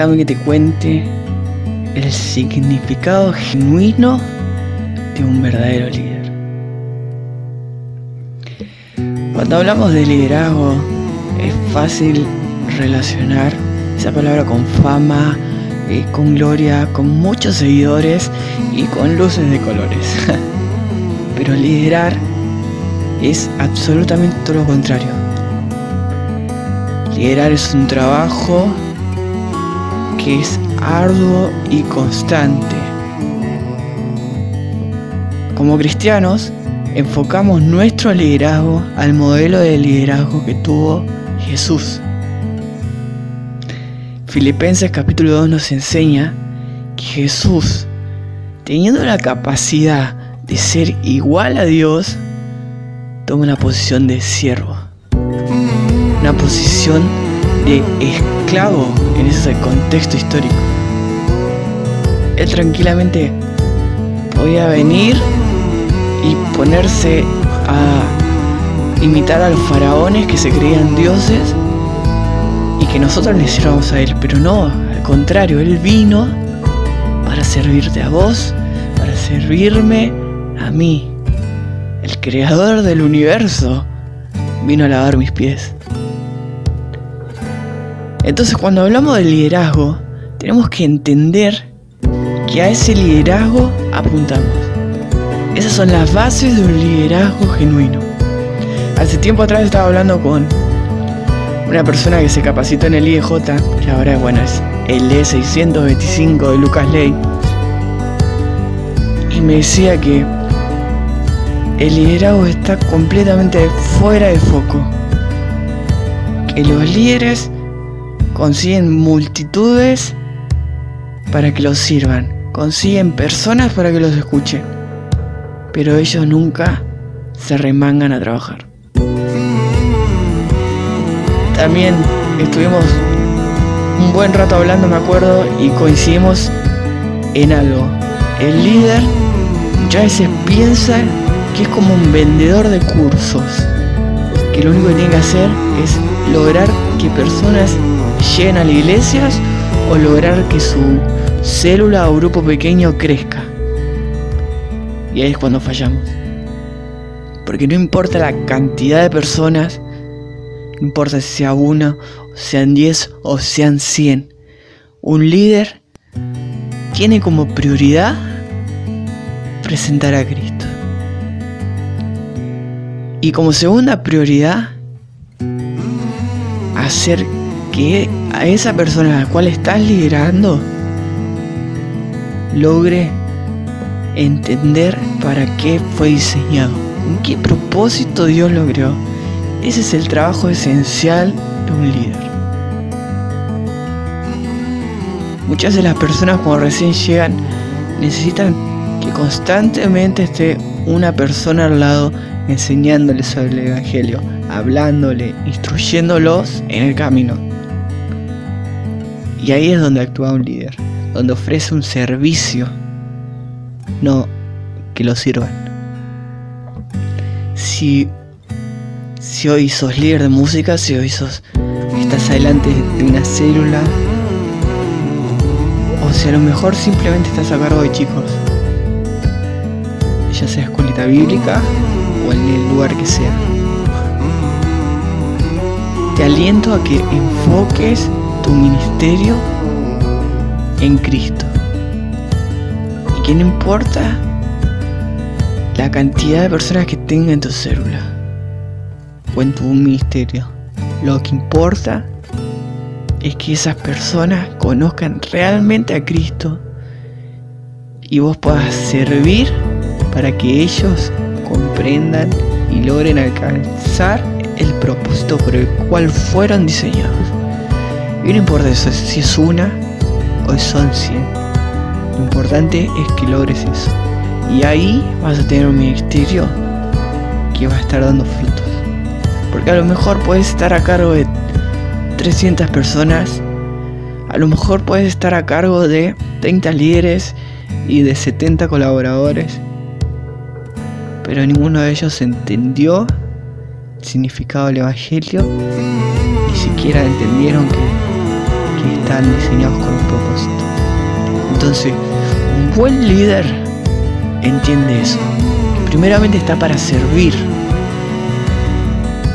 déjame que te cuente el significado genuino de un verdadero líder. Cuando hablamos de liderazgo, es fácil relacionar esa palabra con fama, eh, con gloria, con muchos seguidores y con luces de colores. Pero liderar es absolutamente todo lo contrario. Liderar es un trabajo que es arduo y constante. Como cristianos, enfocamos nuestro liderazgo al modelo de liderazgo que tuvo Jesús. Filipenses capítulo 2 nos enseña que Jesús, teniendo la capacidad de ser igual a Dios, toma una posición de siervo, una posición de esclavo en ese contexto histórico. Él tranquilamente podía venir y ponerse a imitar a los faraones que se creían dioses y que nosotros le sirvamos a él, pero no, al contrario, él vino para servirte a vos, para servirme a mí. El creador del universo vino a lavar mis pies. Entonces cuando hablamos de liderazgo, tenemos que entender que a ese liderazgo apuntamos. Esas son las bases de un liderazgo genuino. Hace tiempo atrás estaba hablando con una persona que se capacitó en el IEJ, que ahora bueno, es el E625 de Lucas Ley, y me decía que el liderazgo está completamente fuera de foco. Que los líderes consiguen multitudes para que los sirvan, consiguen personas para que los escuchen, pero ellos nunca se remangan a trabajar. También estuvimos un buen rato hablando, me acuerdo, y coincidimos en algo. El líder muchas veces piensa que es como un vendedor de cursos, que lo único que tiene que hacer es lograr que personas lleguen a las iglesias o lograr que su célula o grupo pequeño crezca. Y ahí es cuando fallamos. Porque no importa la cantidad de personas, no importa si sea uno, sean diez o sean cien. Un líder tiene como prioridad presentar a Cristo. Y como segunda prioridad, hacer que a esa persona a la cual estás liderando logre entender para qué fue diseñado, en qué propósito Dios lo creó. Ese es el trabajo esencial de un líder. Muchas de las personas cuando recién llegan necesitan que constantemente esté una persona al lado enseñándoles sobre el Evangelio, hablándole, instruyéndolos en el camino. Y ahí es donde actúa un líder, donde ofrece un servicio, no que lo sirvan. Si si hoy sos líder de música, si hoy sos, estás adelante de una célula, o si a lo mejor simplemente estás a cargo de chicos, ya sea escuelita bíblica o en el lugar que sea. Te aliento a que enfoques tu ministerio en Cristo. Y que no importa la cantidad de personas que tenga en tu célula o en tu ministerio. Lo que importa es que esas personas conozcan realmente a Cristo y vos puedas servir para que ellos comprendan y logren alcanzar el propósito por el cual fueron diseñados. Y no importa si es una o son cien. Lo importante es que logres eso. Y ahí vas a tener un ministerio que va a estar dando frutos. Porque a lo mejor puedes estar a cargo de 300 personas. A lo mejor puedes estar a cargo de 30 líderes y de 70 colaboradores. Pero ninguno de ellos entendió significado del Evangelio. Ni siquiera entendieron que que están diseñados con un propósito. Entonces, un buen líder entiende eso. primeramente está para servir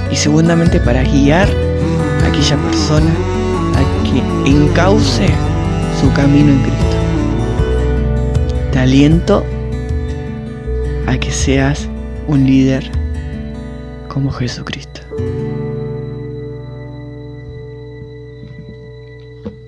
y segundamente para guiar a aquella persona a que encauce su camino en Cristo. Te aliento a que seas un líder como Jesucristo.